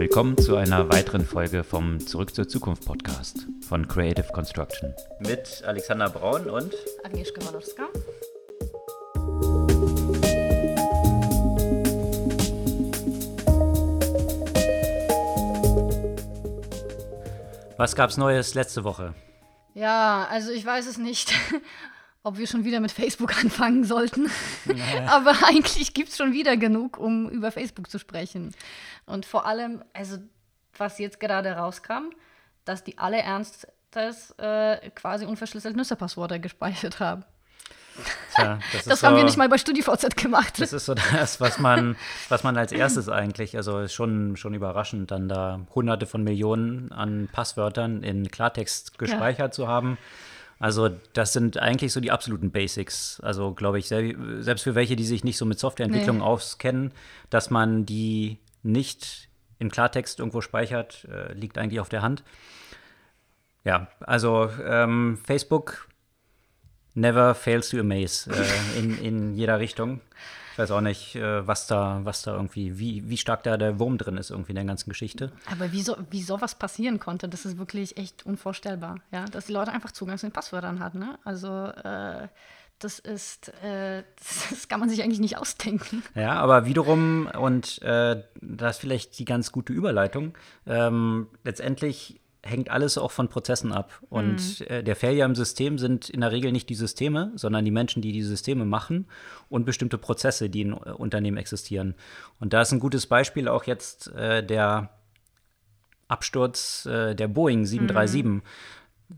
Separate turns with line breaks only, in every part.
Willkommen zu einer weiteren Folge vom Zurück zur Zukunft Podcast von Creative Construction. Mit Alexander Braun und
Agnieszka Walorska.
Was gab's Neues letzte Woche?
Ja, also ich weiß es nicht, ob wir schon wieder mit Facebook anfangen sollten. Naja. Aber eigentlich gibt es schon wieder genug, um über Facebook zu sprechen. Und vor allem, also was jetzt gerade rauskam, dass die alle Ernstes äh, quasi unverschlüsselt Nutzerpasswörter gespeichert haben. Tja, das, das haben so, wir nicht mal bei StudiVZ gemacht.
Das ist so das, was man, was man als erstes eigentlich, also ist schon, schon überraschend, dann da hunderte von Millionen an Passwörtern in Klartext gespeichert ja. zu haben. Also das sind eigentlich so die absoluten Basics. Also glaube ich, selbst für welche, die sich nicht so mit Softwareentwicklung nee. auskennen, dass man die nicht in Klartext irgendwo speichert, äh, liegt eigentlich auf der Hand. Ja, also ähm, Facebook never fails to amaze äh, in, in jeder Richtung. Ich weiß auch nicht, äh, was da, was da irgendwie, wie, wie stark da der Wurm drin ist irgendwie in der ganzen Geschichte.
Aber wie, so, wie sowas passieren konnte, das ist wirklich echt unvorstellbar, ja, dass die Leute einfach Zugang zu den Passwörtern hatten. Ne? Also äh, das ist, äh, das kann man sich eigentlich nicht ausdenken.
Ja, aber wiederum, und äh, das ist vielleicht die ganz gute Überleitung, ähm, letztendlich hängt alles auch von Prozessen ab. Und mhm. äh, der Failure im System sind in der Regel nicht die Systeme, sondern die Menschen, die die Systeme machen und bestimmte Prozesse, die in äh, Unternehmen existieren. Und da ist ein gutes Beispiel auch jetzt äh, der Absturz äh, der Boeing 737. Mhm.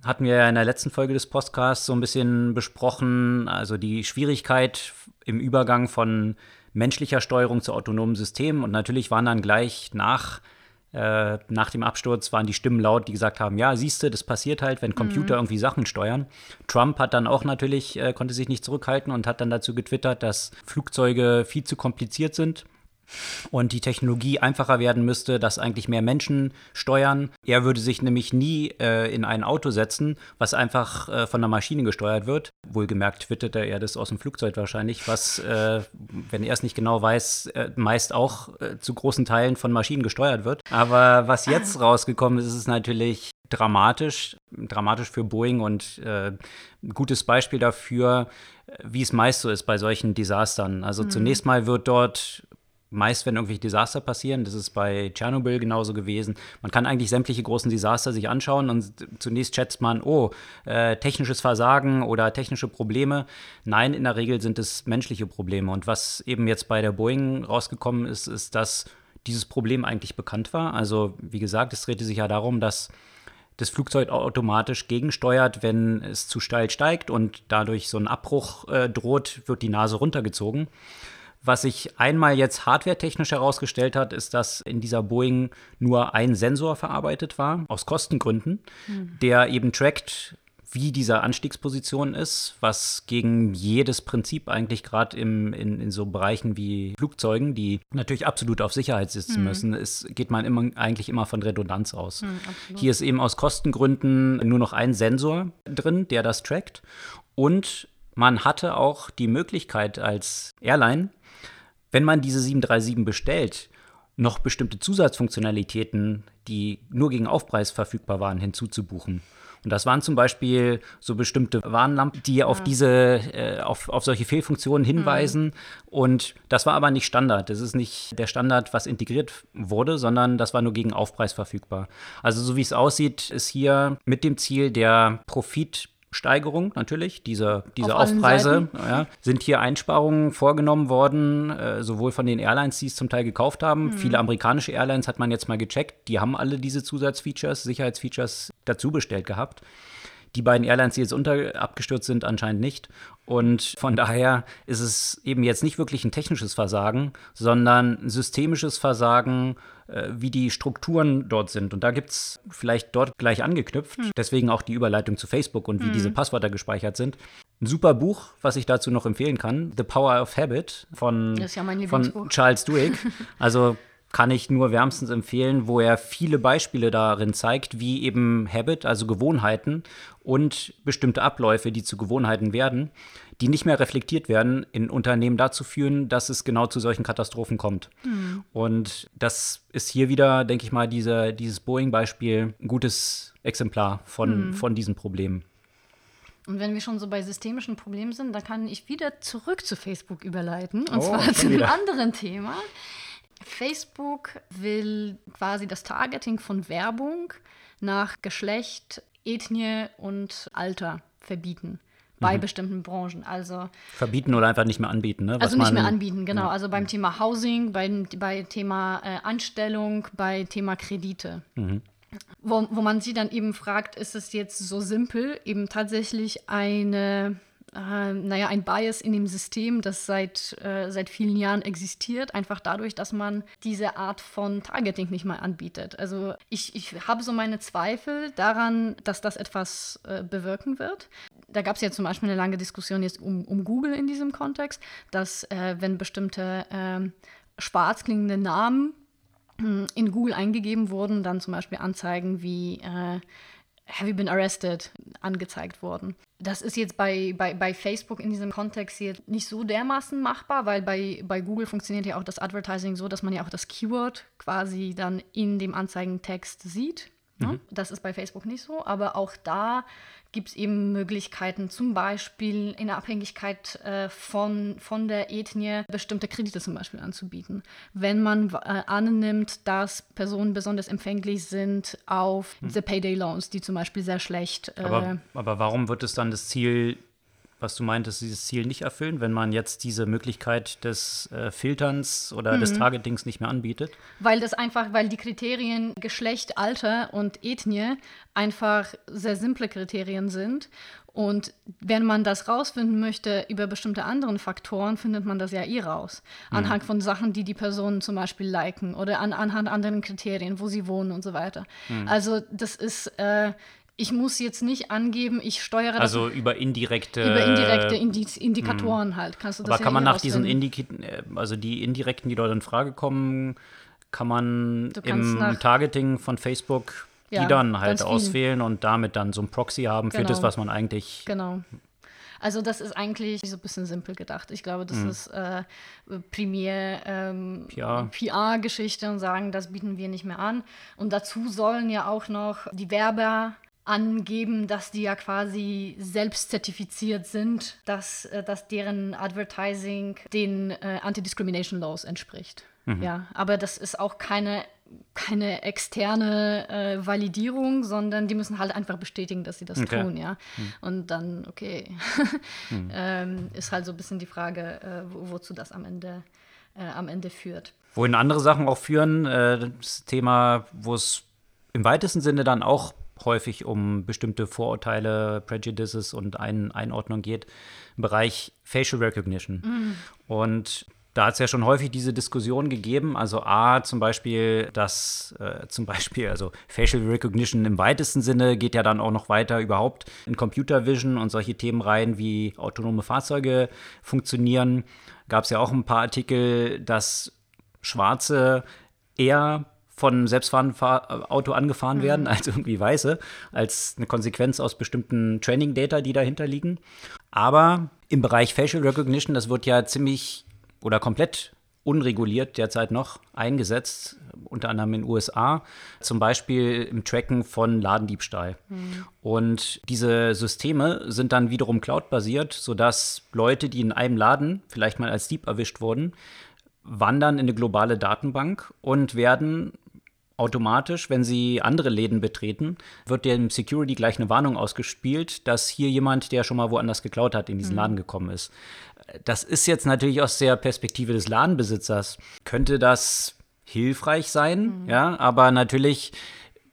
Hatten wir ja in der letzten Folge des Podcasts so ein bisschen besprochen, also die Schwierigkeit im Übergang von menschlicher Steuerung zu autonomen Systemen. Und natürlich waren dann gleich nach äh, nach dem Absturz waren die Stimmen laut, die gesagt haben, ja, siehst du, das passiert halt, wenn Computer mhm. irgendwie Sachen steuern. Trump hat dann auch natürlich, äh, konnte sich nicht zurückhalten und hat dann dazu getwittert, dass Flugzeuge viel zu kompliziert sind und die Technologie einfacher werden müsste, dass eigentlich mehr Menschen steuern. Er würde sich nämlich nie äh, in ein Auto setzen, was einfach äh, von einer Maschine gesteuert wird. Wohlgemerkt twitterte er das aus dem Flugzeug wahrscheinlich, was, äh, wenn er es nicht genau weiß, äh, meist auch äh, zu großen Teilen von Maschinen gesteuert wird. Aber was jetzt rausgekommen ist, ist natürlich dramatisch, dramatisch für Boeing und äh, ein gutes Beispiel dafür, wie es meist so ist bei solchen Desastern. Also mhm. zunächst mal wird dort meist, wenn irgendwelche Desaster passieren. Das ist bei Tschernobyl genauso gewesen. Man kann eigentlich sämtliche großen Desaster sich anschauen und zunächst schätzt man, oh, äh, technisches Versagen oder technische Probleme. Nein, in der Regel sind es menschliche Probleme. Und was eben jetzt bei der Boeing rausgekommen ist, ist, dass dieses Problem eigentlich bekannt war. Also, wie gesagt, es drehte sich ja darum, dass das Flugzeug automatisch gegensteuert, wenn es zu steil steigt und dadurch so ein Abbruch äh, droht, wird die Nase runtergezogen. Was sich einmal jetzt hardwaretechnisch herausgestellt hat, ist, dass in dieser Boeing nur ein Sensor verarbeitet war, aus Kostengründen, mhm. der eben trackt, wie diese Anstiegsposition ist, was gegen jedes Prinzip eigentlich gerade in, in so Bereichen wie Flugzeugen, die natürlich absolut auf Sicherheit sitzen mhm. müssen, ist, geht man immer, eigentlich immer von Redundanz aus. Mhm, Hier ist eben aus Kostengründen nur noch ein Sensor drin, der das trackt. Und man hatte auch die Möglichkeit als Airline, wenn man diese 737 bestellt, noch bestimmte Zusatzfunktionalitäten, die nur gegen Aufpreis verfügbar waren, hinzuzubuchen. Und das waren zum Beispiel so bestimmte Warnlampen, die auf diese, äh, auf, auf solche Fehlfunktionen hinweisen. Mhm. Und das war aber nicht Standard. Das ist nicht der Standard, was integriert wurde, sondern das war nur gegen Aufpreis verfügbar. Also so wie es aussieht, ist hier mit dem Ziel der Profit Steigerung natürlich, diese, diese Auf Aufpreise, ja, sind hier Einsparungen vorgenommen worden, äh, sowohl von den Airlines, die es zum Teil gekauft haben. Mhm. Viele amerikanische Airlines hat man jetzt mal gecheckt, die haben alle diese Zusatzfeatures, Sicherheitsfeatures dazu bestellt gehabt. Die beiden Airlines, die jetzt unter abgestürzt sind, anscheinend nicht. Und von daher ist es eben jetzt nicht wirklich ein technisches Versagen, sondern ein systemisches Versagen, wie die Strukturen dort sind. Und da gibt es vielleicht dort gleich angeknüpft, hm. deswegen auch die Überleitung zu Facebook und wie hm. diese Passwörter gespeichert sind. Ein super Buch, was ich dazu noch empfehlen kann, The Power of Habit von, ja von Charles Duhigg. Also kann ich nur wärmstens empfehlen, wo er viele Beispiele darin zeigt, wie eben Habit, also Gewohnheiten und bestimmte Abläufe, die zu Gewohnheiten werden, die nicht mehr reflektiert werden, in Unternehmen dazu führen, dass es genau zu solchen Katastrophen kommt. Mhm. Und das ist hier wieder, denke ich mal, diese, dieses Boeing-Beispiel ein gutes Exemplar von, mhm. von diesen Problemen.
Und wenn wir schon so bei systemischen Problemen sind, dann kann ich wieder zurück zu Facebook überleiten. Und oh, zwar zu einem anderen Thema. Facebook will quasi das Targeting von Werbung nach Geschlecht, Ethnie und Alter verbieten bei mhm. bestimmten Branchen. Also
verbieten oder einfach nicht mehr anbieten, ne?
Was also nicht mehr anbieten, genau. Ja. Also beim Thema Housing, bei, bei Thema äh, Anstellung, bei Thema Kredite. Mhm. Wo, wo man sie dann eben fragt, ist es jetzt so simpel, eben tatsächlich eine äh, naja, ein Bias in dem System, das seit, äh, seit vielen Jahren existiert, einfach dadurch, dass man diese Art von Targeting nicht mal anbietet. Also ich, ich habe so meine Zweifel daran, dass das etwas äh, bewirken wird. Da gab es ja zum Beispiel eine lange Diskussion jetzt um, um Google in diesem Kontext, dass äh, wenn bestimmte ähm, schwarz klingende Namen hm, in Google eingegeben wurden, dann zum Beispiel Anzeigen wie äh, Have you been arrested angezeigt wurden. Das ist jetzt bei, bei, bei Facebook in diesem Kontext hier nicht so dermaßen machbar, weil bei, bei Google funktioniert ja auch das Advertising so, dass man ja auch das Keyword quasi dann in dem Anzeigentext sieht. Ne? Mhm. Das ist bei Facebook nicht so, aber auch da gibt es eben Möglichkeiten, zum Beispiel in der Abhängigkeit äh, von, von der Ethnie bestimmte Kredite zum Beispiel anzubieten. Wenn man äh, annimmt, dass Personen besonders empfänglich sind auf hm. diese Payday Loans, die zum Beispiel sehr schlecht.
Äh, aber, aber warum wird es dann das Ziel was du meintest, dieses Ziel nicht erfüllen, wenn man jetzt diese Möglichkeit des äh, Filterns oder mhm. des Targetings nicht mehr anbietet?
Weil das einfach, weil die Kriterien Geschlecht, Alter und Ethnie einfach sehr simple Kriterien sind. Und wenn man das rausfinden möchte über bestimmte anderen Faktoren, findet man das ja eh raus. Mhm. Anhand von Sachen, die die Personen zum Beispiel liken oder an, anhand anderen Kriterien, wo sie wohnen und so weiter. Mhm. Also das ist, äh, ich muss jetzt nicht angeben, ich steuere
das. Also über indirekte.
Über indirekte Indi Indikatoren mh. halt. Kannst du das
Aber kann man nach diesen Indiki also die indirekten, die dort in Frage kommen, kann man im Targeting von Facebook die ja, dann halt auswählen und damit dann so ein Proxy haben genau. für das, genau. was man eigentlich.
Genau. Also das ist eigentlich so ein bisschen simpel gedacht. Ich glaube, das mhm. ist äh, primär ähm, PR-Geschichte und sagen, das bieten wir nicht mehr an. Und dazu sollen ja auch noch die Werber angeben, dass die ja quasi selbst zertifiziert sind, dass, äh, dass deren Advertising den äh, Anti-Discrimination Laws entspricht. Mhm. Ja, aber das ist auch keine, keine externe äh, Validierung, sondern die müssen halt einfach bestätigen, dass sie das okay. tun, ja. Mhm. Und dann, okay, mhm. ähm, ist halt so ein bisschen die Frage, äh, wo, wozu das am Ende, äh, am Ende führt.
Wohin andere Sachen auch führen, äh, das Thema, wo es im weitesten Sinne dann auch häufig um bestimmte Vorurteile, Prejudices und Ein Einordnung geht, im Bereich Facial Recognition. Mhm. Und da hat es ja schon häufig diese Diskussion gegeben. Also A, zum Beispiel, dass äh, zum Beispiel, also Facial Recognition im weitesten Sinne geht ja dann auch noch weiter überhaupt in Computer Vision und solche Themen rein, wie autonome Fahrzeuge funktionieren. Gab es ja auch ein paar Artikel, dass Schwarze eher von selbstfahrendem Auto angefahren mhm. werden, als irgendwie Weiße, als eine Konsequenz aus bestimmten Training-Data, die dahinter liegen. Aber im Bereich Facial Recognition, das wird ja ziemlich oder komplett unreguliert derzeit noch eingesetzt, unter anderem in den USA, zum Beispiel im Tracken von Ladendiebstahl. Mhm. Und diese Systeme sind dann wiederum cloud-basiert, sodass Leute, die in einem Laden vielleicht mal als Dieb erwischt wurden, wandern in eine globale Datenbank und werden automatisch, wenn Sie andere Läden betreten, wird dem Security gleich eine Warnung ausgespielt, dass hier jemand, der schon mal woanders geklaut hat, in diesen mhm. Laden gekommen ist. Das ist jetzt natürlich aus der Perspektive des Ladenbesitzers. Könnte das hilfreich sein, mhm. ja, aber natürlich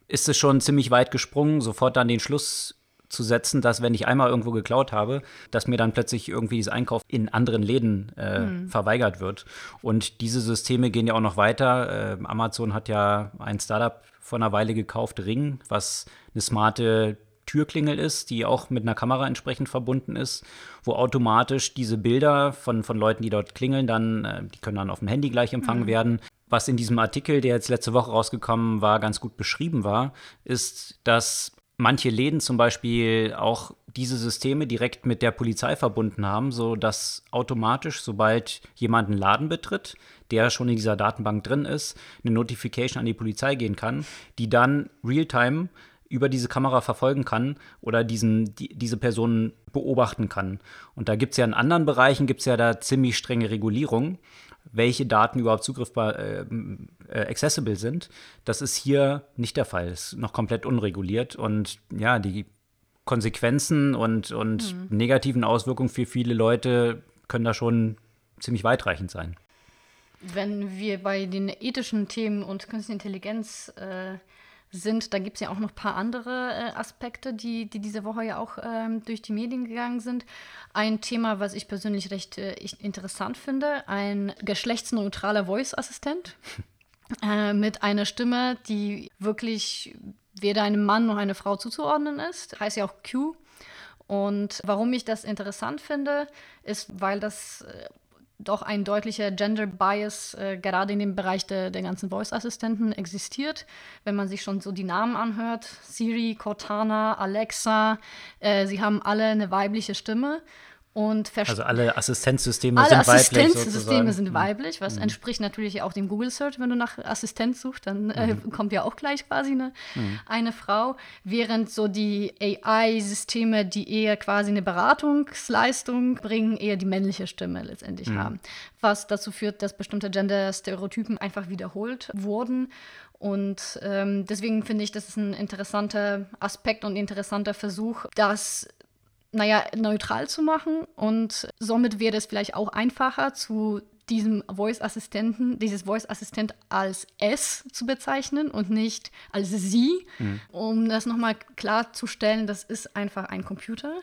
ist es schon ziemlich weit gesprungen, sofort dann den Schluss zu setzen, dass wenn ich einmal irgendwo geklaut habe, dass mir dann plötzlich irgendwie dieser Einkauf in anderen Läden äh, mhm. verweigert wird. Und diese Systeme gehen ja auch noch weiter. Äh, Amazon hat ja ein Startup vor einer Weile gekauft, Ring, was eine smarte Türklingel ist, die auch mit einer Kamera entsprechend verbunden ist, wo automatisch diese Bilder von, von Leuten, die dort klingeln, dann, äh, die können dann auf dem Handy gleich empfangen mhm. werden. Was in diesem Artikel, der jetzt letzte Woche rausgekommen war, ganz gut beschrieben war, ist, dass manche Läden zum Beispiel auch diese Systeme direkt mit der Polizei verbunden haben, sodass automatisch, sobald jemand einen Laden betritt, der schon in dieser Datenbank drin ist, eine Notification an die Polizei gehen kann, die dann real-time über diese Kamera verfolgen kann oder diesen, die, diese Person beobachten kann. Und da gibt es ja in anderen Bereichen, gibt es ja da ziemlich strenge Regulierung, welche Daten überhaupt zugriffbar, äh, äh, accessible sind. Das ist hier nicht der Fall, ist noch komplett unreguliert. Und ja, die Konsequenzen und, und mhm. negativen Auswirkungen für viele Leute können da schon ziemlich weitreichend sein.
Wenn wir bei den ethischen Themen und Künstliche Intelligenz äh, sind. Da gibt es ja auch noch ein paar andere äh, Aspekte, die, die diese Woche ja auch ähm, durch die Medien gegangen sind. Ein Thema, was ich persönlich recht äh, interessant finde, ein geschlechtsneutraler Voice-Assistent äh, mit einer Stimme, die wirklich weder einem Mann noch einer Frau zuzuordnen ist. Heißt ja auch Q. Und warum ich das interessant finde, ist, weil das äh, doch ein deutlicher Gender Bias äh, gerade in dem Bereich der, der ganzen Voice-Assistenten existiert. Wenn man sich schon so die Namen anhört, Siri, Cortana, Alexa, äh, sie haben alle eine weibliche Stimme. Und
also alle Assistenzsysteme alle sind weiblich. Alle
Assistenzsysteme sind weiblich, was mhm. entspricht natürlich auch dem Google Search. Wenn du nach Assistent suchst, dann äh, mhm. kommt ja auch gleich quasi eine, mhm. eine Frau. Während so die AI-Systeme, die eher quasi eine Beratungsleistung bringen, eher die männliche Stimme letztendlich mhm. haben. Was dazu führt, dass bestimmte Gender-Stereotypen einfach wiederholt wurden. Und ähm, deswegen finde ich, das ist ein interessanter Aspekt und ein interessanter Versuch, dass naja, neutral zu machen. Und somit wäre es vielleicht auch einfacher, zu diesem Voice-Assistenten, dieses Voice-Assistent als S zu bezeichnen und nicht als sie, mhm. um das nochmal klarzustellen, das ist einfach ein Computer.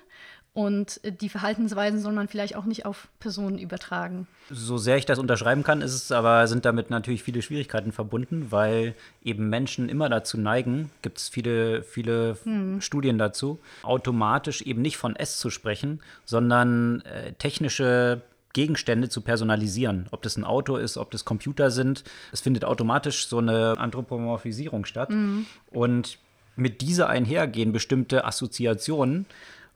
Und die Verhaltensweisen soll man vielleicht auch nicht auf Personen übertragen.
So sehr ich das unterschreiben kann, ist es aber, sind damit natürlich viele Schwierigkeiten verbunden, weil eben Menschen immer dazu neigen, gibt es viele, viele hm. Studien dazu, automatisch eben nicht von S zu sprechen, sondern äh, technische Gegenstände zu personalisieren. Ob das ein Auto ist, ob das Computer sind. Es findet automatisch so eine Anthropomorphisierung statt. Mhm. Und mit dieser einhergehen bestimmte Assoziationen,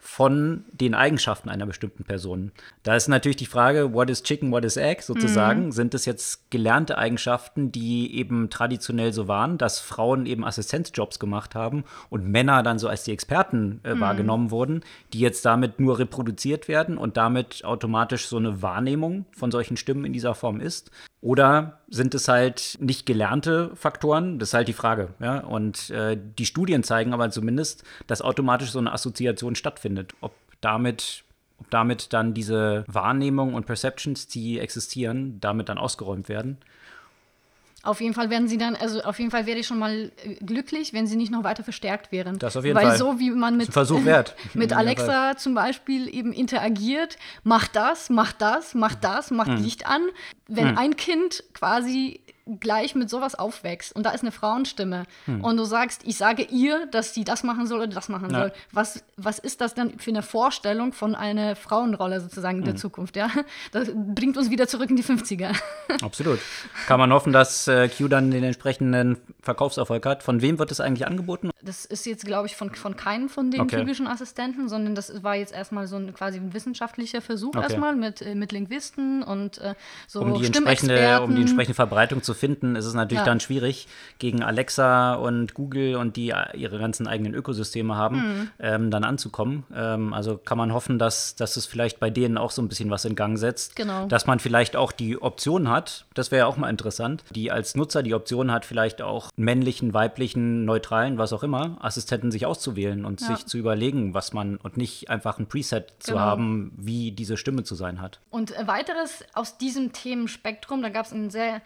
von den Eigenschaften einer bestimmten Person. Da ist natürlich die Frage, what is chicken, what is egg sozusagen. Mhm. Sind es jetzt gelernte Eigenschaften, die eben traditionell so waren, dass Frauen eben Assistenzjobs gemacht haben und Männer dann so als die Experten äh, mhm. wahrgenommen wurden, die jetzt damit nur reproduziert werden und damit automatisch so eine Wahrnehmung von solchen Stimmen in dieser Form ist? Oder sind es halt nicht gelernte Faktoren? Das ist halt die Frage. Ja? Und äh, die Studien zeigen aber zumindest, dass automatisch so eine Assoziation stattfindet. Ob damit, ob damit dann diese Wahrnehmung und Perceptions, die existieren, damit dann ausgeräumt werden.
Auf jeden Fall werden sie dann, also auf jeden Fall wäre ich schon mal äh, glücklich, wenn sie nicht noch weiter verstärkt wären.
Das auf jeden
Weil
Fall. Weil
so wie man mit,
Versuch wert.
mit Alexa zum Beispiel eben interagiert, macht das, macht das, macht das, macht hm. Licht an. Wenn hm. ein Kind quasi gleich mit sowas aufwächst und da ist eine Frauenstimme hm. und du sagst, ich sage ihr, dass sie das machen soll oder das machen ja. soll, was, was ist das dann für eine Vorstellung von einer Frauenrolle sozusagen in der hm. Zukunft? Ja? Das bringt uns wieder zurück in die 50er.
Absolut. Kann man hoffen, dass äh, Q dann den entsprechenden Verkaufserfolg hat. Von wem wird das eigentlich angeboten?
Das ist jetzt, glaube ich, von, von keinem von den okay. typischen Assistenten, sondern das war jetzt erstmal so ein quasi ein wissenschaftlicher Versuch okay. erstmal mit, äh, mit Linguisten und äh, so
um die entsprechende, Um die entsprechende Verbreitung zu finden, ist es natürlich ja. dann schwierig, gegen Alexa und Google und die ihre ganzen eigenen Ökosysteme haben, mhm. ähm, dann anzukommen. Ähm, also kann man hoffen, dass, dass es vielleicht bei denen auch so ein bisschen was in Gang setzt.
Genau.
Dass man vielleicht auch die Option hat, das wäre ja auch mal interessant, die als Nutzer die Option hat, vielleicht auch männlichen, weiblichen, neutralen, was auch immer, Assistenten sich auszuwählen und ja. sich zu überlegen, was man und nicht einfach ein Preset genau. zu haben, wie diese Stimme zu sein hat.
Und weiteres aus diesem Themenspektrum, da gab es einen sehr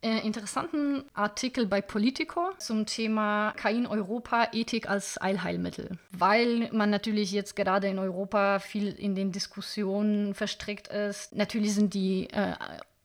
äh, interessanten Artikel bei Politico zum Thema KI in Europa, Ethik als Allheilmittel. Weil man natürlich jetzt gerade in Europa viel in den Diskussionen verstrickt ist. Natürlich sind die äh,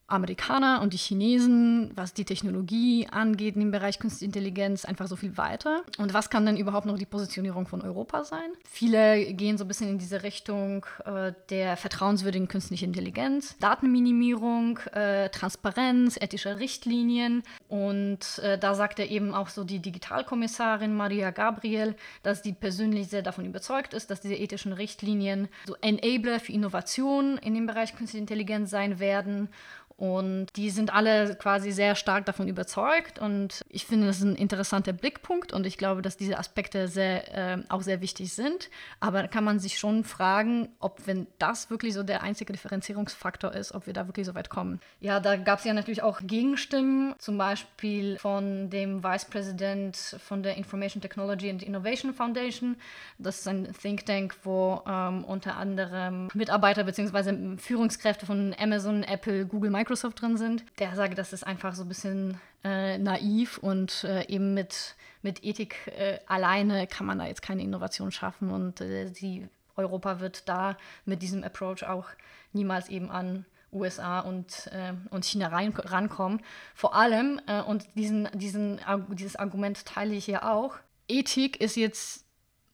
Amerikaner und die Chinesen, was die Technologie angeht im Bereich Künstliche Intelligenz, einfach so viel weiter. Und was kann denn überhaupt noch die Positionierung von Europa sein? Viele gehen so ein bisschen in diese Richtung äh, der vertrauenswürdigen künstlichen Intelligenz, Datenminimierung, äh, Transparenz, ethische Richtlinien. Und äh, da sagt er eben auch so die Digitalkommissarin Maria Gabriel, dass die persönlich sehr davon überzeugt ist, dass diese ethischen Richtlinien so Enabler für Innovation in dem Bereich künstliche Intelligenz sein werden und die sind alle quasi sehr stark davon überzeugt. Und ich finde, das ist ein interessanter Blickpunkt. Und ich glaube, dass diese Aspekte sehr, äh, auch sehr wichtig sind. Aber da kann man sich schon fragen, ob, wenn das wirklich so der einzige Differenzierungsfaktor ist, ob wir da wirklich so weit kommen. Ja, da gab es ja natürlich auch Gegenstimmen, zum Beispiel von dem Vice President von der Information Technology and Innovation Foundation. Das ist ein Think Tank, wo ähm, unter anderem Mitarbeiter bzw. Führungskräfte von Amazon, Apple, Google, Microsoft Microsoft drin sind, der sagt, das ist einfach so ein bisschen äh, naiv und äh, eben mit, mit Ethik äh, alleine kann man da jetzt keine Innovation schaffen und äh, die, Europa wird da mit diesem Approach auch niemals eben an USA und, äh, und China rein, rankommen. Vor allem, äh, und diesen, diesen, dieses Argument teile ich ja auch, Ethik ist jetzt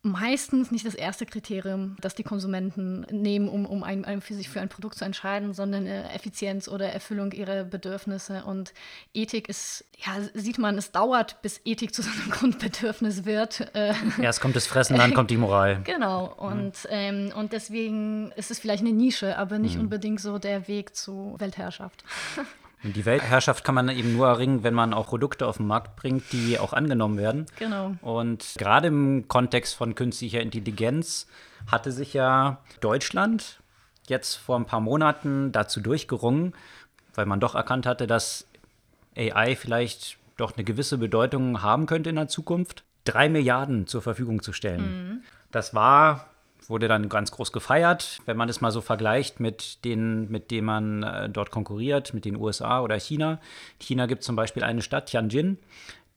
meistens nicht das erste Kriterium, das die Konsumenten nehmen, um, um ein, ein für sich für ein Produkt zu entscheiden, sondern äh, Effizienz oder Erfüllung ihrer Bedürfnisse. Und Ethik ist, ja, sieht man, es dauert, bis Ethik zu so einem Grundbedürfnis wird.
Äh, Erst kommt das Fressen, dann kommt die Moral.
Genau. Und, mhm. ähm, und deswegen ist es vielleicht eine Nische, aber nicht mhm. unbedingt so der Weg zu Weltherrschaft.
Die Weltherrschaft kann man eben nur erringen, wenn man auch Produkte auf den Markt bringt, die auch angenommen werden.
Genau.
Und gerade im Kontext von künstlicher Intelligenz hatte sich ja Deutschland jetzt vor ein paar Monaten dazu durchgerungen, weil man doch erkannt hatte, dass AI vielleicht doch eine gewisse Bedeutung haben könnte in der Zukunft, drei Milliarden zur Verfügung zu stellen. Mhm. Das war wurde dann ganz groß gefeiert. Wenn man es mal so vergleicht mit denen, mit denen man äh, dort konkurriert, mit den USA oder China. China gibt zum Beispiel eine Stadt, Tianjin,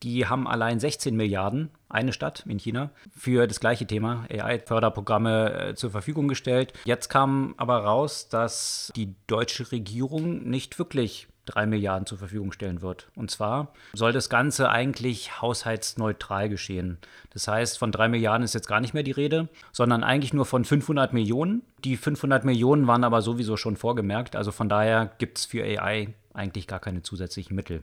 die haben allein 16 Milliarden, eine Stadt in China, für das gleiche Thema, AI-Förderprogramme äh, zur Verfügung gestellt. Jetzt kam aber raus, dass die deutsche Regierung nicht wirklich drei Milliarden zur Verfügung stellen wird. Und zwar soll das Ganze eigentlich haushaltsneutral geschehen. Das heißt, von drei Milliarden ist jetzt gar nicht mehr die Rede, sondern eigentlich nur von 500 Millionen. Die 500 Millionen waren aber sowieso schon vorgemerkt. Also von daher gibt es für AI eigentlich gar keine zusätzlichen Mittel.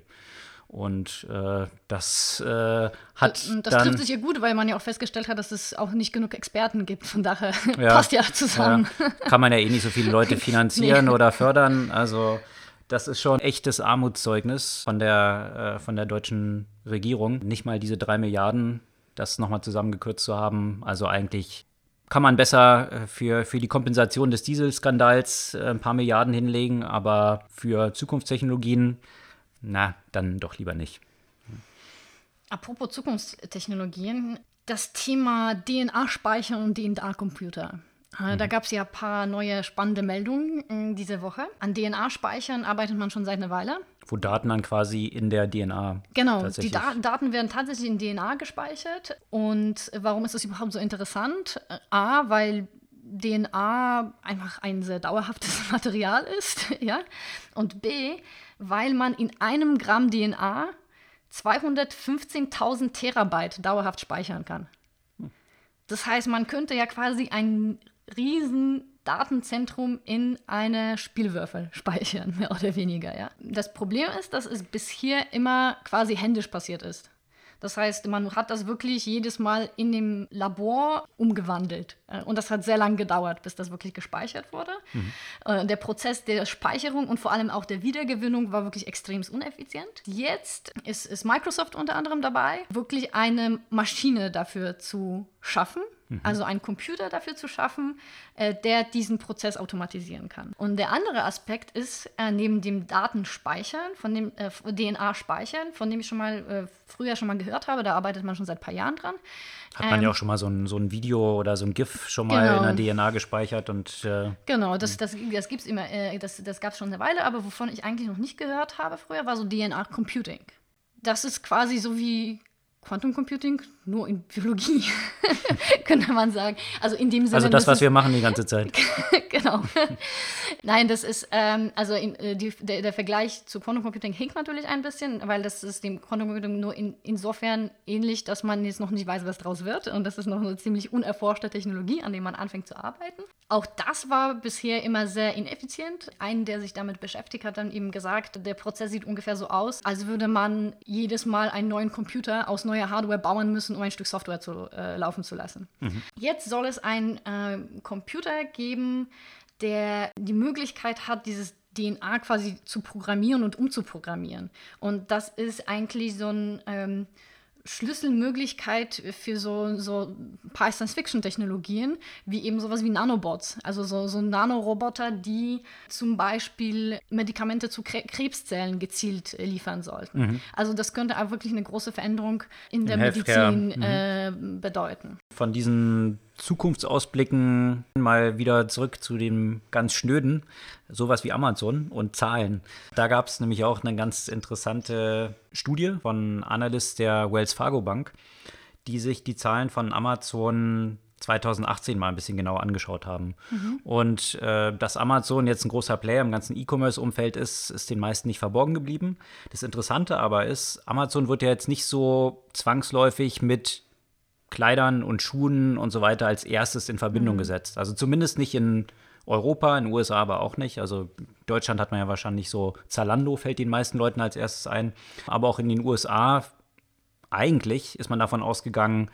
Und äh, das äh, hat.
Das, das trifft sich ja gut, weil man ja auch festgestellt hat, dass es auch nicht genug Experten gibt. Von daher ja, passt ja zusammen.
Ja. Kann man ja eh nicht so viele Leute finanzieren nee. oder fördern. Also das ist schon echtes Armutszeugnis von der, äh, von der deutschen Regierung. Nicht mal diese drei Milliarden, das nochmal zusammengekürzt zu haben. Also eigentlich kann man besser äh, für, für die Kompensation des Dieselskandals äh, ein paar Milliarden hinlegen, aber für Zukunftstechnologien, na, dann doch lieber nicht.
Apropos Zukunftstechnologien, das Thema DNA-Speicher und DNA-Computer. Äh, da mhm. gab es ja ein paar neue spannende Meldungen äh, diese Woche. An DNA-Speichern arbeitet man schon seit einer Weile.
Wo Daten dann quasi in der DNA.
Genau, die da Daten werden tatsächlich in DNA gespeichert. Und warum ist das überhaupt so interessant? Äh, A, weil DNA einfach ein sehr dauerhaftes Material ist, ja. Und B, weil man in einem Gramm DNA 215.000 Terabyte dauerhaft speichern kann. Hm. Das heißt, man könnte ja quasi ein riesen Datenzentrum in eine Spielwürfel speichern, mehr oder weniger. Ja. Das Problem ist, dass es bisher immer quasi händisch passiert ist. Das heißt, man hat das wirklich jedes Mal in dem Labor umgewandelt. Äh, und das hat sehr lange gedauert, bis das wirklich gespeichert wurde. Mhm. Äh, der Prozess der Speicherung und vor allem auch der Wiedergewinnung war wirklich extrem uneffizient. Jetzt ist, ist Microsoft unter anderem dabei, wirklich eine Maschine dafür zu schaffen, Mhm. Also einen Computer dafür zu schaffen, äh, der diesen Prozess automatisieren kann. Und der andere Aspekt ist, äh, neben dem Datenspeichern, von dem äh, DNA-Speichern, von dem ich schon mal äh, früher schon mal gehört habe, da arbeitet man schon seit ein paar Jahren dran.
Hat man ähm, ja auch schon mal so ein, so ein Video oder so ein GIF schon mal genau. in der DNA gespeichert und
äh, Genau, das, das, das gibt es immer, äh, das, das gab es schon eine Weile, aber wovon ich eigentlich noch nicht gehört habe früher, war so DNA-Computing. Das ist quasi so wie Quantum Computing nur in Biologie, könnte man sagen. Also in dem Sinne.
Also das, was wir machen die ganze Zeit.
genau. Nein, das ist, ähm, also in, äh, die, der, der, Vergleich zu Quantum Computing hinkt natürlich ein bisschen, weil das ist dem Quantum Computing nur in, insofern ähnlich, dass man jetzt noch nicht weiß, was draus wird. Und das ist noch eine ziemlich unerforschte Technologie, an der man anfängt zu arbeiten. Auch das war bisher immer sehr ineffizient. Ein, der sich damit beschäftigt hat, dann eben gesagt, der Prozess sieht ungefähr so aus, als würde man jedes Mal einen neuen Computer aus neue Hardware bauen müssen, um ein Stück Software zu äh, laufen zu lassen. Mhm. Jetzt soll es einen äh, Computer geben, der die Möglichkeit hat, dieses DNA quasi zu programmieren und umzuprogrammieren. Und das ist eigentlich so ein ähm, Schlüsselmöglichkeit für so, so ein paar Science-Fiction-Technologien, wie eben sowas wie Nanobots, also so, so Nanoroboter, die zum Beispiel Medikamente zu Krebszellen gezielt äh, liefern sollten. Mhm. Also das könnte auch wirklich eine große Veränderung in der Medizin mhm. äh, bedeuten.
Von diesen Zukunftsausblicken mal wieder zurück zu dem ganz Schnöden, sowas wie Amazon und Zahlen. Da gab es nämlich auch eine ganz interessante Studie von Analyst der Wells Fargo Bank, die sich die Zahlen von Amazon 2018 mal ein bisschen genauer angeschaut haben. Mhm. Und äh, dass Amazon jetzt ein großer Player im ganzen E-Commerce-Umfeld ist, ist den meisten nicht verborgen geblieben. Das Interessante aber ist, Amazon wird ja jetzt nicht so zwangsläufig mit Kleidern und Schuhen und so weiter als erstes in Verbindung mhm. gesetzt. Also zumindest nicht in Europa, in den USA aber auch nicht. Also Deutschland hat man ja wahrscheinlich so, Zalando fällt den meisten Leuten als erstes ein. Aber auch in den USA, eigentlich ist man davon ausgegangen,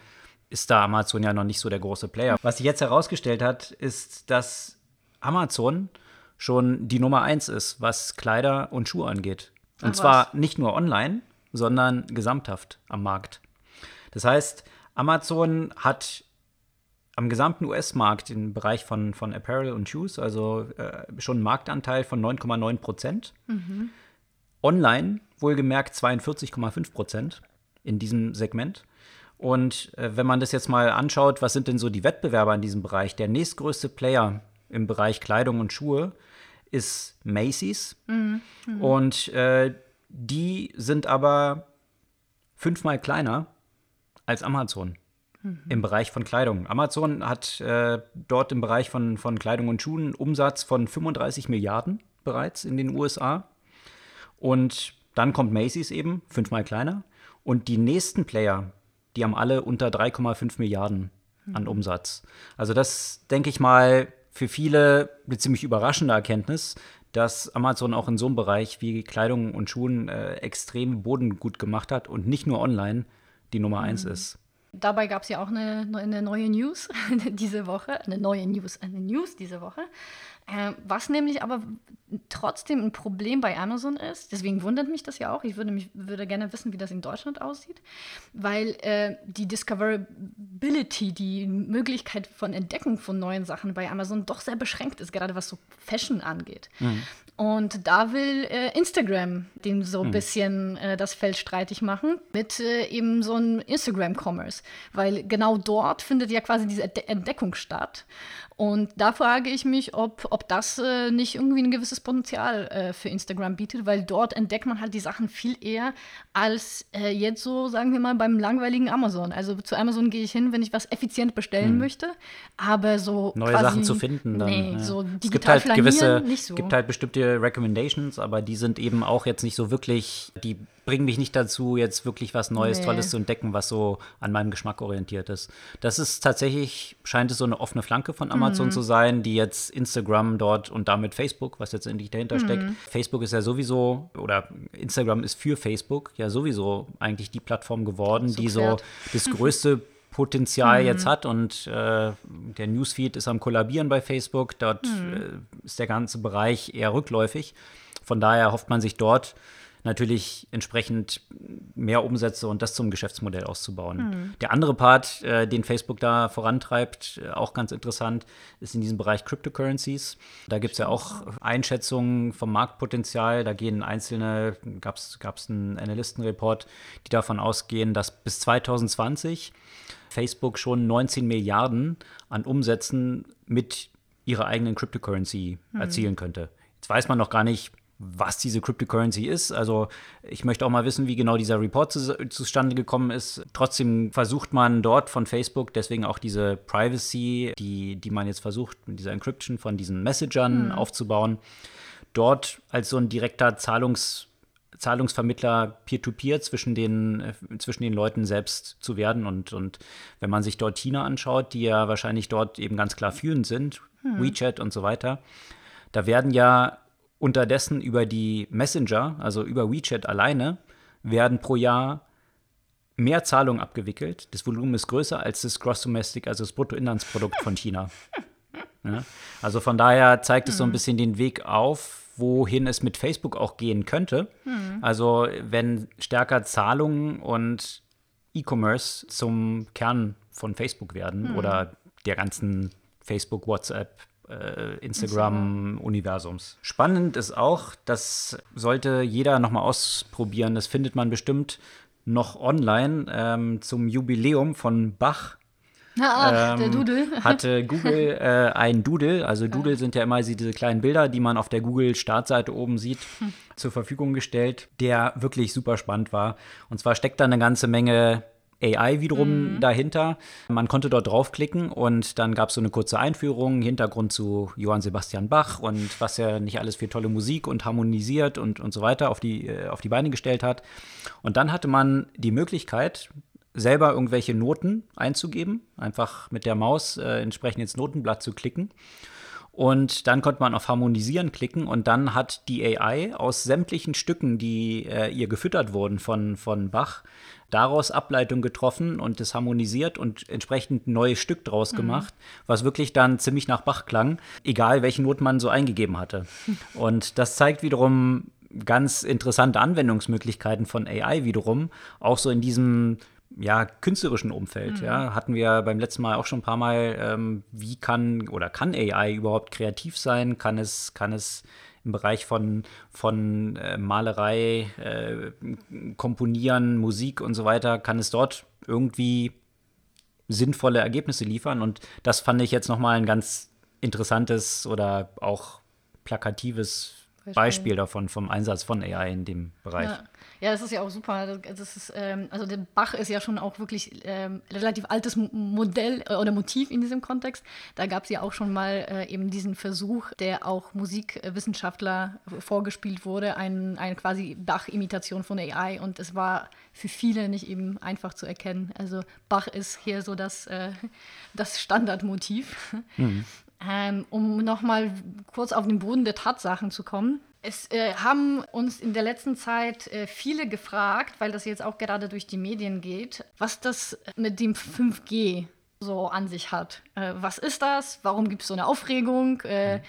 ist da Amazon ja noch nicht so der große Player. Was sich jetzt herausgestellt hat, ist, dass Amazon schon die Nummer eins ist, was Kleider und Schuhe angeht. Und Ach, zwar was? nicht nur online, sondern gesamthaft am Markt. Das heißt, Amazon hat am gesamten US-Markt im Bereich von, von Apparel und Shoes, also äh, schon einen Marktanteil von 9,9 Prozent. Mhm. Online wohlgemerkt 42,5 Prozent in diesem Segment. Und äh, wenn man das jetzt mal anschaut, was sind denn so die Wettbewerber in diesem Bereich? Der nächstgrößte Player im Bereich Kleidung und Schuhe ist Macy's. Mhm. Mhm. Und äh, die sind aber fünfmal kleiner als Amazon mhm. im Bereich von Kleidung. Amazon hat äh, dort im Bereich von, von Kleidung und Schuhen einen Umsatz von 35 Milliarden bereits in den USA. Und dann kommt Macy's eben, fünfmal kleiner. Und die nächsten Player, die haben alle unter 3,5 Milliarden an mhm. Umsatz. Also das, denke ich mal, für viele eine ziemlich überraschende Erkenntnis, dass Amazon auch in so einem Bereich wie Kleidung und Schuhen äh, extrem Boden gut gemacht hat und nicht nur online, die Nummer mhm. eins ist.
Dabei gab es ja auch eine, eine, neue News diese Woche, eine neue News, eine News diese Woche. Äh, was nämlich aber trotzdem ein Problem bei Amazon ist, deswegen wundert mich das ja auch, ich würde, mich, würde gerne wissen, wie das in Deutschland aussieht, weil äh, die Discoverability, die Möglichkeit von Entdeckung von neuen Sachen bei Amazon doch sehr beschränkt ist, gerade was so Fashion angeht. Mhm. Und da will äh, Instagram dem so ein mhm. bisschen äh, das Feld streitig machen mit äh, eben so einem Instagram-Commerce, weil genau dort findet ja quasi diese Entdeckung statt. Und da frage ich mich, ob, ob das äh, nicht irgendwie ein gewisses Potenzial äh, für Instagram bietet, weil dort entdeckt man halt die Sachen viel eher als äh, jetzt so, sagen wir mal, beim langweiligen Amazon. Also zu Amazon gehe ich hin, wenn ich was effizient bestellen hm. möchte, aber so
neue quasi, Sachen zu finden dann. Nee, ja. so digital es gibt halt gewisse, nicht so. gibt halt bestimmte Recommendations, aber die sind eben auch jetzt nicht so wirklich, die bringen mich nicht dazu, jetzt wirklich was Neues, nee. Tolles zu entdecken, was so an meinem Geschmack orientiert ist. Das ist tatsächlich, scheint es so eine offene Flanke von Amazon mhm. zu sein, die jetzt Instagram dort und damit Facebook, was jetzt endlich dahinter mhm. steckt. Facebook ist ja sowieso, oder Instagram ist für Facebook ja sowieso eigentlich die Plattform geworden, so die so das größte Potenzial mhm. jetzt hat und äh, der Newsfeed ist am Kollabieren bei Facebook. Dort mhm. äh, ist der ganze Bereich eher rückläufig. Von daher hofft man sich dort natürlich entsprechend mehr Umsätze und das zum Geschäftsmodell auszubauen. Mhm. Der andere Part, äh, den Facebook da vorantreibt, äh, auch ganz interessant, ist in diesem Bereich Cryptocurrencies. Da gibt es ja auch Einschätzungen vom Marktpotenzial. Da gehen einzelne, gab es einen Analystenreport, die davon ausgehen, dass bis 2020 Facebook schon 19 Milliarden an Umsätzen mit ihrer eigenen Cryptocurrency mhm. erzielen könnte. Jetzt weiß man noch gar nicht, was diese Cryptocurrency ist. Also ich möchte auch mal wissen, wie genau dieser Report zu, zustande gekommen ist. Trotzdem versucht man dort von Facebook, deswegen auch diese Privacy, die, die man jetzt versucht, mit dieser Encryption von diesen Messagern mhm. aufzubauen, dort als so ein direkter Zahlungs Zahlungsvermittler peer-to-peer -peer zwischen, den, äh, zwischen den Leuten selbst zu werden. Und, und wenn man sich dort China anschaut, die ja wahrscheinlich dort eben ganz klar führend sind, hm. WeChat und so weiter, da werden ja unterdessen über die Messenger, also über WeChat alleine, werden pro Jahr mehr Zahlungen abgewickelt. Das Volumen ist größer als das Gross Domestic, also das Bruttoinlandsprodukt von China. Ja? Also von daher zeigt es so ein hm. bisschen den Weg auf, wohin es mit Facebook auch gehen könnte. Mhm. Also wenn stärker Zahlungen und E-Commerce zum Kern von Facebook werden mhm. oder der ganzen Facebook, WhatsApp, Instagram-Universums. Spannend ist auch, das sollte jeder nochmal ausprobieren. Das findet man bestimmt noch online ähm, zum Jubiläum von Bach
Ach, ähm, der Doodle.
hatte Google äh, ein Doodle, also Doodle sind ja immer diese kleinen Bilder, die man auf der Google-Startseite oben sieht, hm. zur Verfügung gestellt, der wirklich super spannend war. Und zwar steckt da eine ganze Menge AI wiederum mhm. dahinter. Man konnte dort draufklicken und dann gab es so eine kurze Einführung, Hintergrund zu Johann Sebastian Bach und was er nicht alles für tolle Musik und harmonisiert und, und so weiter auf die, äh, auf die Beine gestellt hat. Und dann hatte man die Möglichkeit, selber irgendwelche Noten einzugeben, einfach mit der Maus äh, entsprechend ins Notenblatt zu klicken. Und dann konnte man auf Harmonisieren klicken und dann hat die AI aus sämtlichen Stücken, die äh, ihr gefüttert wurden von, von Bach, daraus Ableitung getroffen und es harmonisiert und entsprechend ein neues Stück draus mhm. gemacht, was wirklich dann ziemlich nach Bach klang, egal welche Noten man so eingegeben hatte. Und das zeigt wiederum ganz interessante Anwendungsmöglichkeiten von AI wiederum, auch so in diesem ja, künstlerischen Umfeld. Mhm. Ja, hatten wir beim letzten Mal auch schon ein paar Mal, ähm, wie kann oder kann AI überhaupt kreativ sein? Kann es, kann es im Bereich von, von äh, Malerei, äh, Komponieren, Musik und so weiter, kann es dort irgendwie sinnvolle Ergebnisse liefern? Und das fand ich jetzt nochmal ein ganz interessantes oder auch plakatives Beispiel, Beispiel davon, vom Einsatz von AI in dem Bereich.
Ja. Ja, das ist ja auch super. Das ist, ähm, also der Bach ist ja schon auch wirklich ähm, relativ altes Modell äh, oder Motiv in diesem Kontext. Da gab es ja auch schon mal äh, eben diesen Versuch, der auch Musikwissenschaftler vorgespielt wurde, ein, eine quasi Bach-Imitation von AI und es war für viele nicht eben einfach zu erkennen. Also Bach ist hier so das, äh, das Standardmotiv. Mhm. Ähm, um nochmal kurz auf den Boden der Tatsachen zu kommen. Es äh, haben uns in der letzten Zeit äh, viele gefragt, weil das jetzt auch gerade durch die Medien geht, was das mit dem 5G so an sich hat. Äh, was ist das? Warum gibt es so eine Aufregung? Äh,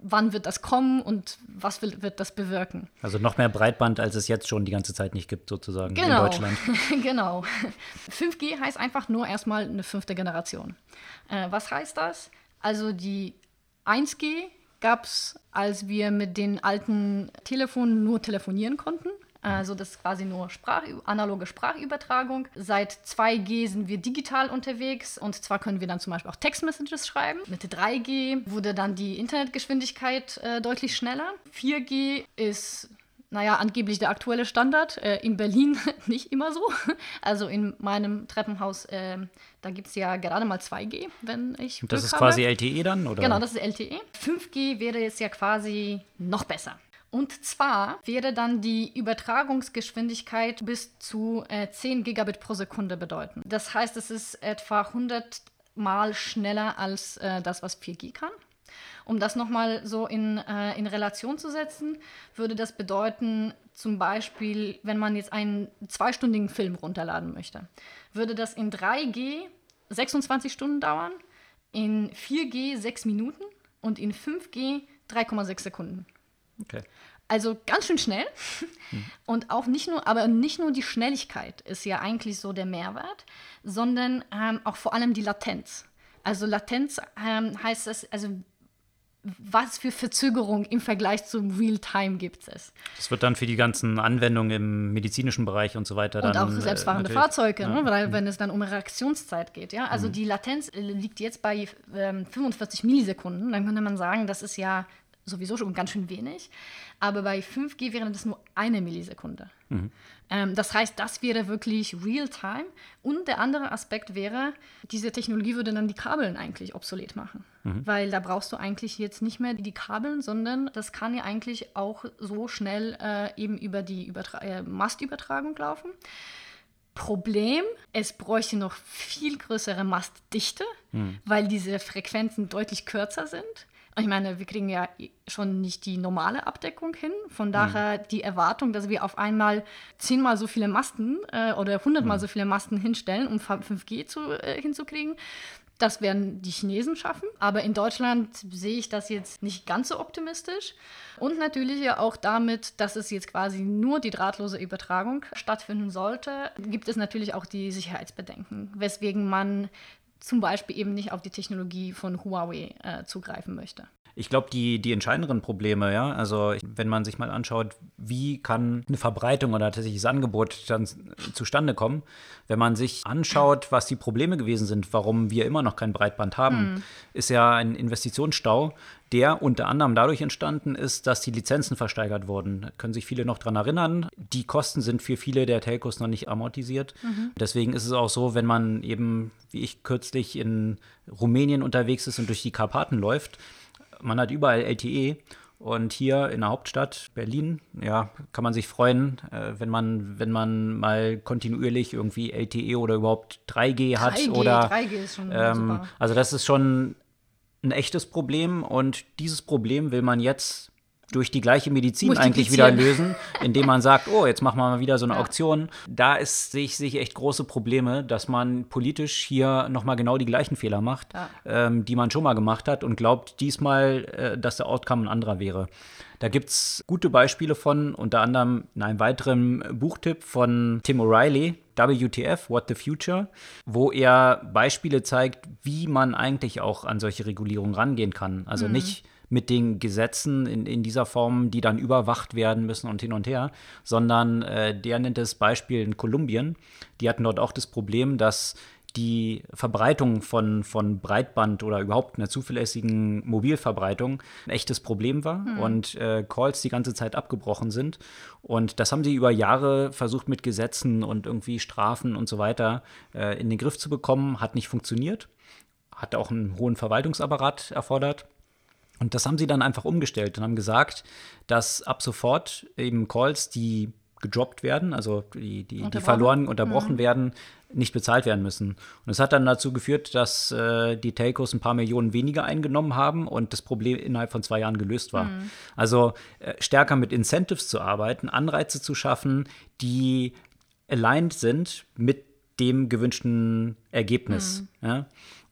wann wird das kommen und was will, wird das bewirken?
Also noch mehr Breitband, als es jetzt schon die ganze Zeit nicht gibt, sozusagen genau. in Deutschland.
genau. 5G heißt einfach nur erstmal eine fünfte Generation. Äh, was heißt das? Also die 1G gab es, als wir mit den alten Telefonen nur telefonieren konnten. Also das ist quasi nur Sprach, analoge Sprachübertragung. Seit 2G sind wir digital unterwegs und zwar können wir dann zum Beispiel auch Textmessages schreiben. Mit 3G wurde dann die Internetgeschwindigkeit äh, deutlich schneller. 4G ist naja, angeblich der aktuelle Standard. Äh, in Berlin nicht immer so. Also in meinem Treppenhaus, äh, da gibt es ja gerade mal 2G, wenn ich.
Und das Glück ist habe. quasi LTE dann, oder?
Genau, das ist LTE. 5G wäre jetzt ja quasi noch besser. Und zwar wäre dann die Übertragungsgeschwindigkeit bis zu äh, 10 Gigabit pro Sekunde bedeuten. Das heißt, es ist etwa 100 Mal schneller als äh, das, was 4G kann. Um das nochmal so in, äh, in Relation zu setzen, würde das bedeuten, zum Beispiel, wenn man jetzt einen zweistündigen Film runterladen möchte, würde das in 3G 26 Stunden dauern, in 4G 6 Minuten und in 5G 3,6 Sekunden. Okay. Also ganz schön schnell. Hm. Und auch nicht nur, aber nicht nur die Schnelligkeit ist ja eigentlich so der Mehrwert, sondern ähm, auch vor allem die Latenz. Also Latenz ähm, heißt das, also was für Verzögerung im Vergleich zum Real-Time gibt es.
Das wird dann für die ganzen Anwendungen im medizinischen Bereich und so weiter
und
dann.
auch selbstfahrende äh, Fahrzeuge, ja. ne? weil, wenn es dann um Reaktionszeit geht. Ja? Also mhm. die Latenz liegt jetzt bei ähm, 45 Millisekunden. Dann könnte man sagen, das ist ja sowieso schon ganz schön wenig. Aber bei 5G wäre das nur eine Millisekunde. Mhm. Ähm, das heißt, das wäre wirklich real-time. Und der andere Aspekt wäre, diese Technologie würde dann die Kabeln eigentlich obsolet machen. Mhm. Weil da brauchst du eigentlich jetzt nicht mehr die Kabeln, sondern das kann ja eigentlich auch so schnell äh, eben über die Übertra äh, Mastübertragung laufen. Problem, es bräuchte noch viel größere Mastdichte, mhm. weil diese Frequenzen deutlich kürzer sind. Ich meine, wir kriegen ja schon nicht die normale Abdeckung hin. Von daher mhm. die Erwartung, dass wir auf einmal zehnmal so viele Masten äh, oder hundertmal mhm. so viele Masten hinstellen, um 5G zu, äh, hinzukriegen, das werden die Chinesen schaffen. Aber in Deutschland sehe ich das jetzt nicht ganz so optimistisch. Und natürlich ja auch damit, dass es jetzt quasi nur die drahtlose Übertragung stattfinden sollte, gibt es natürlich auch die Sicherheitsbedenken, weswegen man zum Beispiel eben nicht auf die Technologie von Huawei äh, zugreifen möchte.
Ich glaube, die, die entscheidenden Probleme, ja, also wenn man sich mal anschaut, wie kann eine Verbreitung oder tatsächlich das Angebot dann zustande kommen, wenn man sich anschaut, was die Probleme gewesen sind, warum wir immer noch kein Breitband haben, mhm. ist ja ein Investitionsstau, der unter anderem dadurch entstanden ist, dass die Lizenzen versteigert wurden. Da können sich viele noch daran erinnern. Die Kosten sind für viele der Telcos noch nicht amortisiert. Mhm. Deswegen ist es auch so, wenn man eben, wie ich kürzlich in Rumänien unterwegs ist und durch die Karpaten läuft, man hat überall LTE. Und hier in der Hauptstadt Berlin, ja, kann man sich freuen, äh, wenn man, wenn man mal kontinuierlich irgendwie LTE oder überhaupt 3G hat 3G, oder 3G ist schon ähm. Also das ist schon ein echtes Problem und dieses Problem will man jetzt durch die gleiche Medizin eigentlich wieder lösen, indem man sagt, oh, jetzt machen wir mal wieder so eine ja. Auktion. Da ist, sehe ich, sehe ich echt große Probleme, dass man politisch hier nochmal genau die gleichen Fehler macht, ja. ähm, die man schon mal gemacht hat und glaubt diesmal, äh, dass der Outcome ein anderer wäre. Da gibt es gute Beispiele von, unter anderem in einem weiteren Buchtipp von Tim O'Reilly, WTF, What the Future, wo er Beispiele zeigt, wie man eigentlich auch an solche Regulierungen rangehen kann. Also mhm. nicht mit den Gesetzen in, in dieser Form, die dann überwacht werden müssen und hin und her, sondern äh, der nennt das Beispiel in Kolumbien. Die hatten dort auch das Problem, dass die Verbreitung von, von Breitband oder überhaupt einer zuverlässigen Mobilverbreitung ein echtes Problem war hm. und äh, Calls die ganze Zeit abgebrochen sind. Und das haben sie über Jahre versucht mit Gesetzen und irgendwie Strafen und so weiter äh, in den Griff zu bekommen. Hat nicht funktioniert. Hat auch einen hohen Verwaltungsapparat erfordert. Und das haben sie dann einfach umgestellt und haben gesagt, dass ab sofort eben Calls, die gedroppt werden, also die, die, die verloren, unterbrochen mhm. werden, nicht bezahlt werden müssen. Und es hat dann dazu geführt, dass äh, die Telcos ein paar Millionen weniger eingenommen haben und das Problem innerhalb von zwei Jahren gelöst war. Mhm. Also äh, stärker mit Incentives zu arbeiten, Anreize zu schaffen, die aligned sind mit dem gewünschten Ergebnis. Mhm. Ja?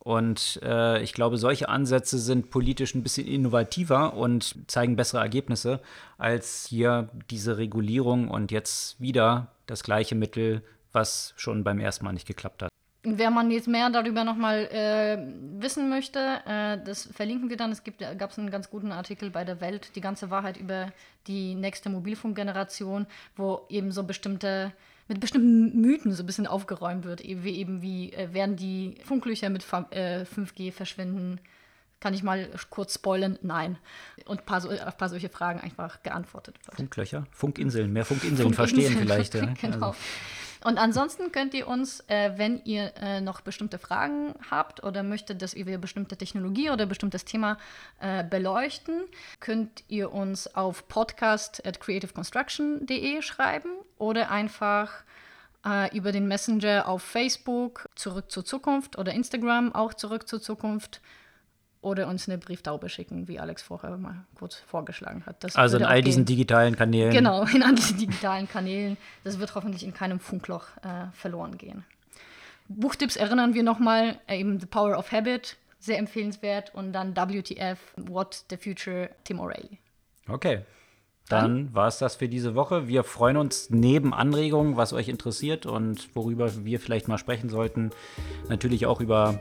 Und äh, ich glaube, solche Ansätze sind politisch ein bisschen innovativer und zeigen bessere Ergebnisse als hier diese Regulierung und jetzt wieder das gleiche Mittel, was schon beim ersten Mal nicht geklappt hat.
Wer man jetzt mehr darüber nochmal äh, wissen möchte, äh, das verlinken wir dann. Es gab einen ganz guten Artikel bei der Welt, die ganze Wahrheit über die nächste Mobilfunkgeneration, wo eben so bestimmte mit bestimmten Mythen so ein bisschen aufgeräumt wird, wie eben wie äh, werden die Funklöcher mit äh, 5G verschwinden. Kann ich mal kurz spoilern? Nein. Und paar so, auf ein paar solche Fragen einfach geantwortet
wird. Funklöcher? Funkinseln, mehr Funkinseln, Funkinseln verstehen vielleicht. Ja. genau. Also.
Und ansonsten könnt ihr uns, äh, wenn ihr äh, noch bestimmte Fragen habt oder möchtet, dass wir bestimmte Technologie oder bestimmtes Thema äh, beleuchten, könnt ihr uns auf podcast at creativeconstruction.de schreiben oder einfach äh, über den Messenger auf Facebook zurück zur Zukunft oder Instagram auch zurück zur Zukunft oder uns eine Brieftaube schicken, wie Alex vorher mal kurz vorgeschlagen hat.
Das also in all diesen digitalen Kanälen.
Genau, in all diesen digitalen Kanälen. Das wird hoffentlich in keinem Funkloch äh, verloren gehen. Buchtipps erinnern wir nochmal, äh, eben The Power of Habit, sehr empfehlenswert. Und dann WTF, What the Future, Tim O'Reilly.
Okay. Dann war es das für diese Woche. Wir freuen uns neben Anregungen, was euch interessiert und worüber wir vielleicht mal sprechen sollten, natürlich auch über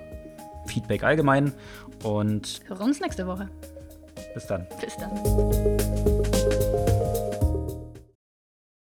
Feedback allgemein. Und
hören uns nächste Woche.
Bis dann.
Bis dann.